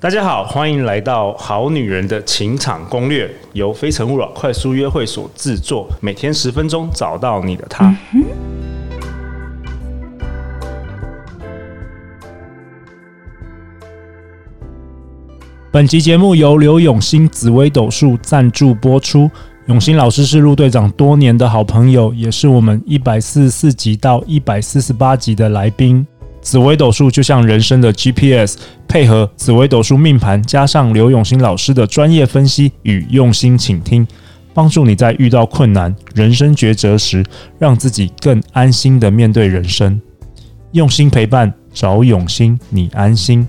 大家好，欢迎来到《好女人的情场攻略》，由非诚勿扰快速约会所制作，每天十分钟，找到你的他。本集节目由刘永新紫薇斗数赞助播出。永新老师是陆队长多年的好朋友，也是我们一百四十四集到一百四十八集的来宾。紫微斗数就像人生的 GPS，配合紫微斗数命盘，加上刘永新老师的专业分析与用心倾听，帮助你在遇到困难、人生抉择时，让自己更安心的面对人生。用心陪伴，找永新，你安心。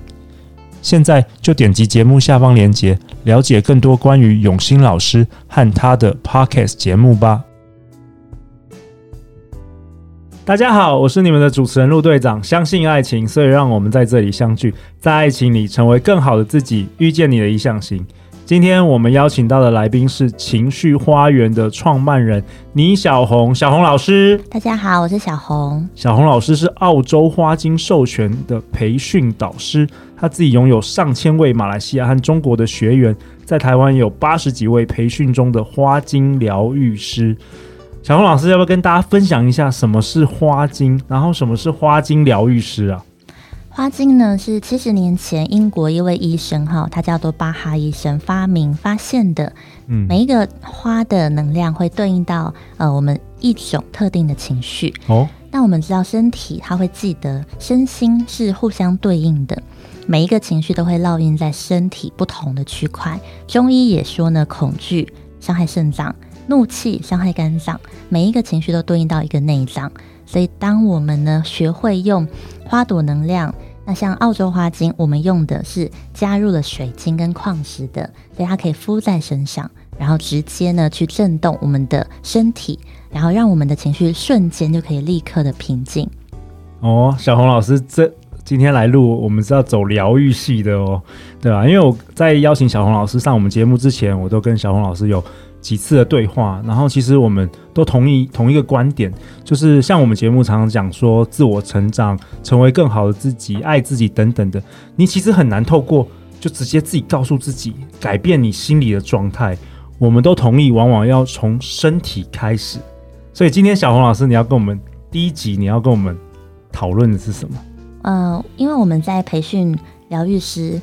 现在就点击节目下方链接，了解更多关于永新老师和他的 Podcast 节目吧。大家好，我是你们的主持人陆队长。相信爱情，所以让我们在这里相聚，在爱情里成为更好的自己，遇见你的理想型。今天我们邀请到的来宾是情绪花园的创办人倪小红，小红老师。大家好，我是小红。小红老师是澳洲花精授权的培训导师，他自己拥有上千位马来西亚和中国的学员，在台湾有八十几位培训中的花精疗愈师。小红老师要不要跟大家分享一下什么是花精，然后什么是花精疗愈师啊？花精呢是七十年前英国一位医生哈，他叫做巴哈医生发明发现的。嗯，每一个花的能量会对应到呃我们一种特定的情绪哦。那我们知道身体它会记得，身心是互相对应的，每一个情绪都会烙印在身体不同的区块。中医也说呢，恐惧伤害肾脏。怒气伤害肝脏，每一个情绪都对应到一个内脏，所以当我们呢学会用花朵能量，那像澳洲花精，我们用的是加入了水晶跟矿石的，所以它可以敷在身上，然后直接呢去震动我们的身体，然后让我们的情绪瞬间就可以立刻的平静。哦，小红老师，这今天来录，我们是要走疗愈系的哦，对吧？因为我在邀请小红老师上我们节目之前，我都跟小红老师有。几次的对话，然后其实我们都同意同一个观点，就是像我们节目常常讲说自我成长、成为更好的自己、爱自己等等的，你其实很难透过就直接自己告诉自己改变你心里的状态。我们都同意，往往要从身体开始。所以今天小红老师，你要跟我们第一集，你要跟我们讨论的是什么？呃，因为我们在培训疗愈师。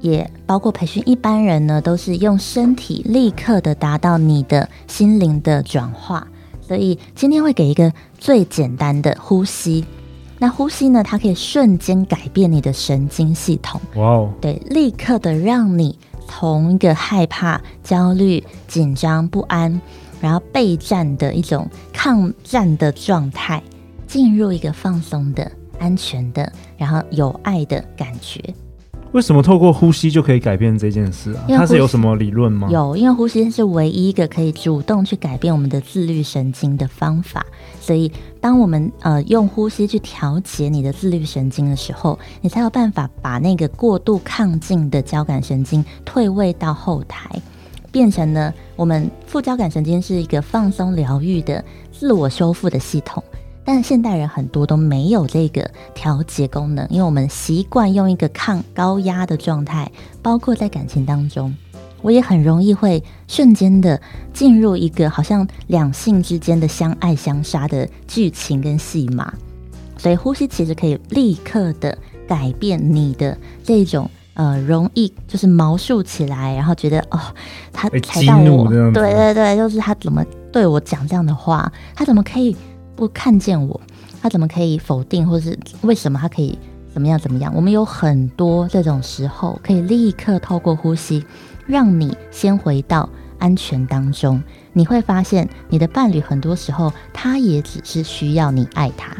也包括培训一般人呢，都是用身体立刻的达到你的心灵的转化。所以今天会给一个最简单的呼吸。那呼吸呢，它可以瞬间改变你的神经系统。哇哦！对，立刻的让你从一个害怕、焦虑、紧张、不安，然后备战的一种抗战的状态，进入一个放松的、安全的，然后有爱的感觉。为什么透过呼吸就可以改变这件事啊？它是有什么理论吗？有，因为呼吸是唯一一个可以主动去改变我们的自律神经的方法。所以，当我们呃用呼吸去调节你的自律神经的时候，你才有办法把那个过度亢进的交感神经退位到后台，变成了我们副交感神经是一个放松疗愈的自我修复的系统。但现代人很多都没有这个调节功能，因为我们习惯用一个抗高压的状态，包括在感情当中，我也很容易会瞬间的进入一个好像两性之间的相爱相杀的剧情跟戏码。所以呼吸其实可以立刻的改变你的这种呃容易就是毛竖起来，然后觉得哦他踩到我，对对对，就是他怎么对我讲这样的话，他怎么可以？不看见我，他怎么可以否定，或是为什么他可以怎么样怎么样？我们有很多这种时候，可以立刻透过呼吸，让你先回到安全当中。你会发现，你的伴侣很多时候，他也只是需要你爱他。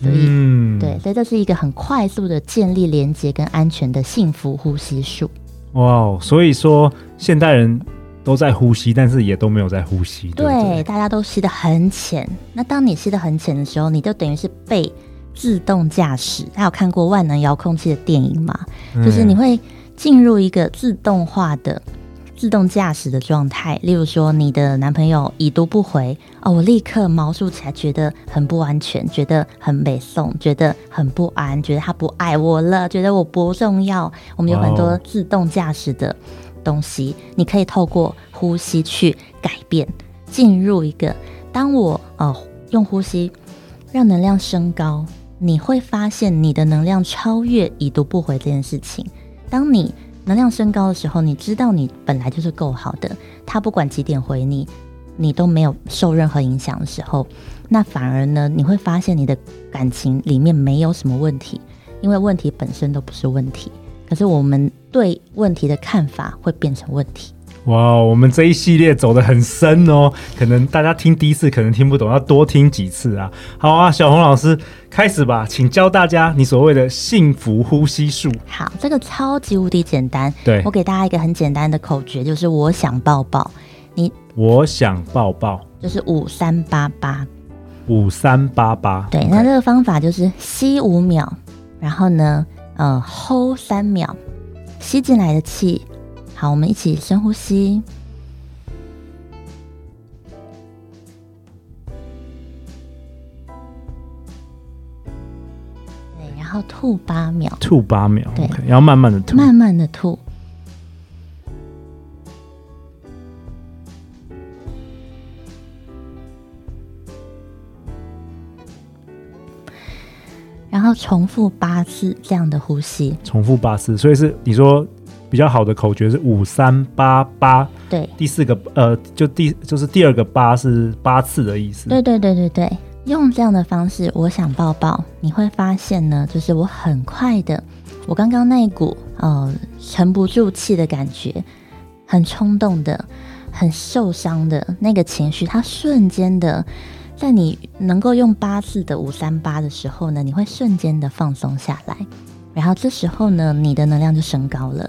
所以，嗯、对，所以这是一个很快速的建立连接跟安全的幸福呼吸术。哇，所以说现代人。都在呼吸，但是也都没有在呼吸。对，对，对，大家都吸得很浅。那当你吸得很浅的时候，你就等于是被自动驾驶。还有看过万能遥控器的电影吗？嗯、就是你会进入一个自动化的自动驾驶的状态，例如说你的男朋友已读不回哦，我立刻毛竖起来，觉得很不安全，觉得很北宋，觉得很不安，觉得他不爱我了，觉得我不重要。我们有很多自动驾驶的东西，你可以透过呼吸去改变，进入一个。当我呃用呼吸让能量升高，你会发现你的能量超越已读不回这件事情。当你能量升高的时候，你知道你本来就是够好的，他不管几点回你，你都没有受任何影响的时候，那反而呢，你会发现你的感情里面没有什么问题，因为问题本身都不是问题，可是我们对问题的看法会变成问题。哇，我们这一系列走得很深哦，可能大家听第一次可能听不懂，要多听几次啊。好啊，小红老师开始吧，请教大家你所谓的幸福呼吸术。好，这个超级无敌简单。对，我给大家一个很简单的口诀，就是我想抱抱你。我想抱抱，就是五三八八。五三八八。对那这个方法就是吸五秒，然后呢，呃，hold 三秒，吸进来的气。好，我们一起深呼吸。对，然后吐八秒。吐八秒。对，okay, 要慢慢的吐。慢慢的吐。然后重复八次这样的呼吸。重复八次，所以是你说。比较好的口诀是五三八八，对，第四个呃，就第就是第二个八是八次的意思。对对对对对，用这样的方式，我想抱抱，你会发现呢，就是我很快的，我刚刚那一股呃沉不住气的感觉，很冲动的，很受伤的那个情绪，它瞬间的，在你能够用八次的五三八的时候呢，你会瞬间的放松下来，然后这时候呢，你的能量就升高了。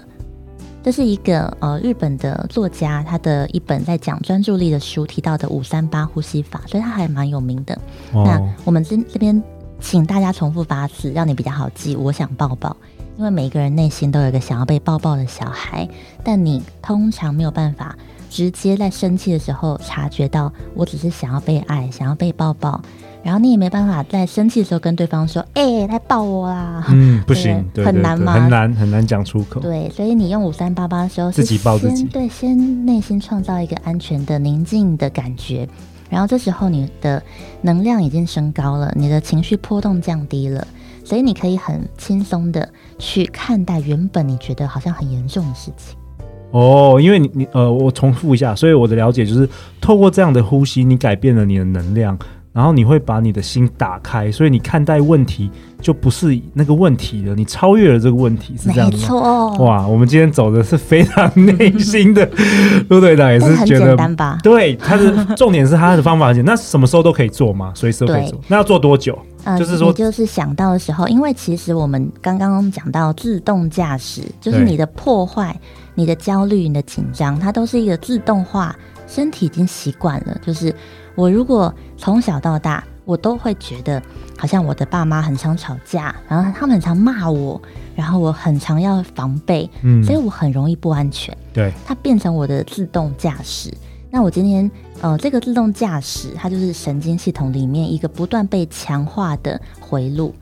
这是一个呃日本的作家，他的一本在讲专注力的书提到的五三八呼吸法，所以他还蛮有名的。哦、那我们这这边请大家重复八次，让你比较好记。我想抱抱，因为每一个人内心都有一个想要被抱抱的小孩，但你通常没有办法直接在生气的时候察觉到，我只是想要被爱，想要被抱抱。然后你也没办法在生气的时候跟对方说：“哎、欸，来抱我啦！”嗯，不行，对对对，很难吗？很难很难讲出口。对，所以你用五三八八的时候，自己抱自己，对，先内心创造一个安全的宁静的感觉，然后这时候你的能量已经升高了，你的情绪波动降低了，所以你可以很轻松的去看待原本你觉得好像很严重的事情。哦，因为你你呃，我重复一下，所以我的了解就是，透过这样的呼吸，你改变了你的能量。然后你会把你的心打开，所以你看待问题就不是那个问题了，你超越了这个问题，是这样子吗？没错。哇，我们今天走的是非常内心的，陆队长也是觉得，很简单吧？对，他的重点是他的方法很简单，那什么时候都可以做吗？随时都可以做。那要做多久？呃，就是说，你就是想到的时候，因为其实我们刚刚讲到自动驾驶，就是你的破坏、你的焦虑、你的紧张，它都是一个自动化，身体已经习惯了，就是。我如果从小到大，我都会觉得好像我的爸妈很常吵架，然后他们很常骂我，然后我很常要防备，嗯，所以我很容易不安全。对，它变成我的自动驾驶。那我今天呃，这个自动驾驶它就是神经系统里面一个不断被强化的回路。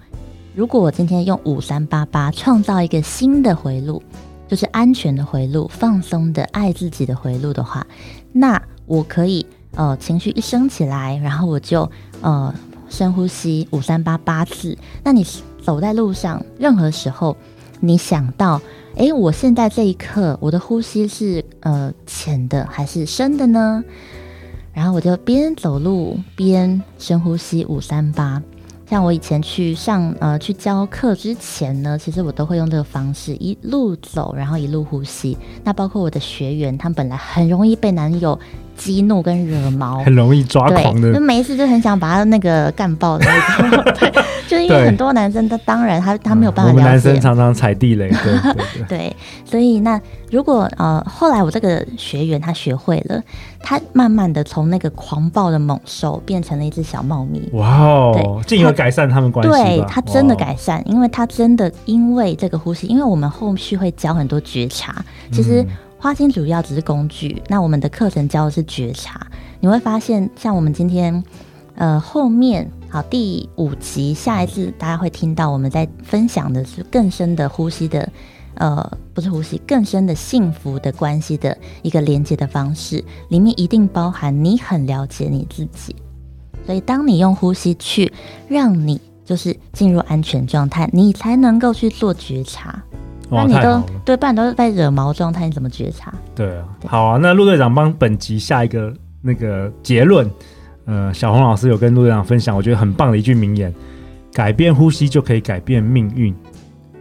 如果我今天用五三八八创造一个新的回路，就是安全的回路、放松的爱自己的回路的话，那我可以。呃，情绪一升起来，然后我就呃深呼吸五三八八次。那你走在路上，任何时候你想到，诶，我现在这一刻我的呼吸是呃浅的还是深的呢？然后我就边走路边深呼吸五三八。像我以前去上呃去教课之前呢，其实我都会用这个方式一路走，然后一路呼吸。那包括我的学员，他们本来很容易被男友激怒跟惹毛，很容易抓狂的，就每一次就很想把他那个干爆的那种。因为很多男生，他当然他他没有办法了解。我们男生常常踩地雷，对对对，对。所以那如果呃后来我这个学员他学会了，他慢慢的从那个狂暴的猛兽变成了一只小猫咪。哇哦，对，进而改善他们关系。对，他真的改善，因为他真的因为这个呼吸，因为我们后续会教很多觉察，其实。花精主要只是工具。那我们的课程教的是觉察，你会发现，像我们今天，呃，后面好第五集，下一次大家会听到我们在分享的是更深的呼吸的，呃，不是呼吸，更深的幸福的关系的一个连接的方式，里面一定包含你很了解你自己。所以，当你用呼吸去让你就是进入安全状态，你才能够去做觉察。那你都对，不然都在惹毛状态，你怎么觉察？对啊，好啊。那陆队长帮本集下一个那个结论。呃，小红老师有跟陆队长分享，我觉得很棒的一句名言：改变呼吸就可以改变命运。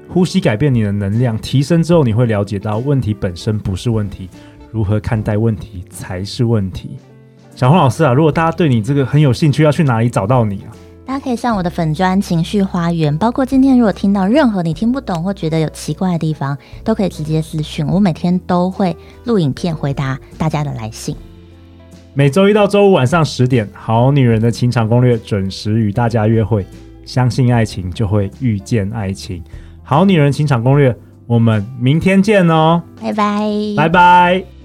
呼吸改变你的能量，提升之后，你会了解到问题本身不是问题，如何看待问题才是问题。小红老师啊，如果大家对你这个很有兴趣，要去哪里找到你啊？大家可以上我的粉专情绪花园，包括今天如果听到任何你听不懂或觉得有奇怪的地方，都可以直接私讯我。每天都会录影片回答大家的来信。每周一到周五晚上十点，《好女人的情场攻略》准时与大家约会。相信爱情，就会遇见爱情。好女人情场攻略，我们明天见哦！拜拜，拜拜。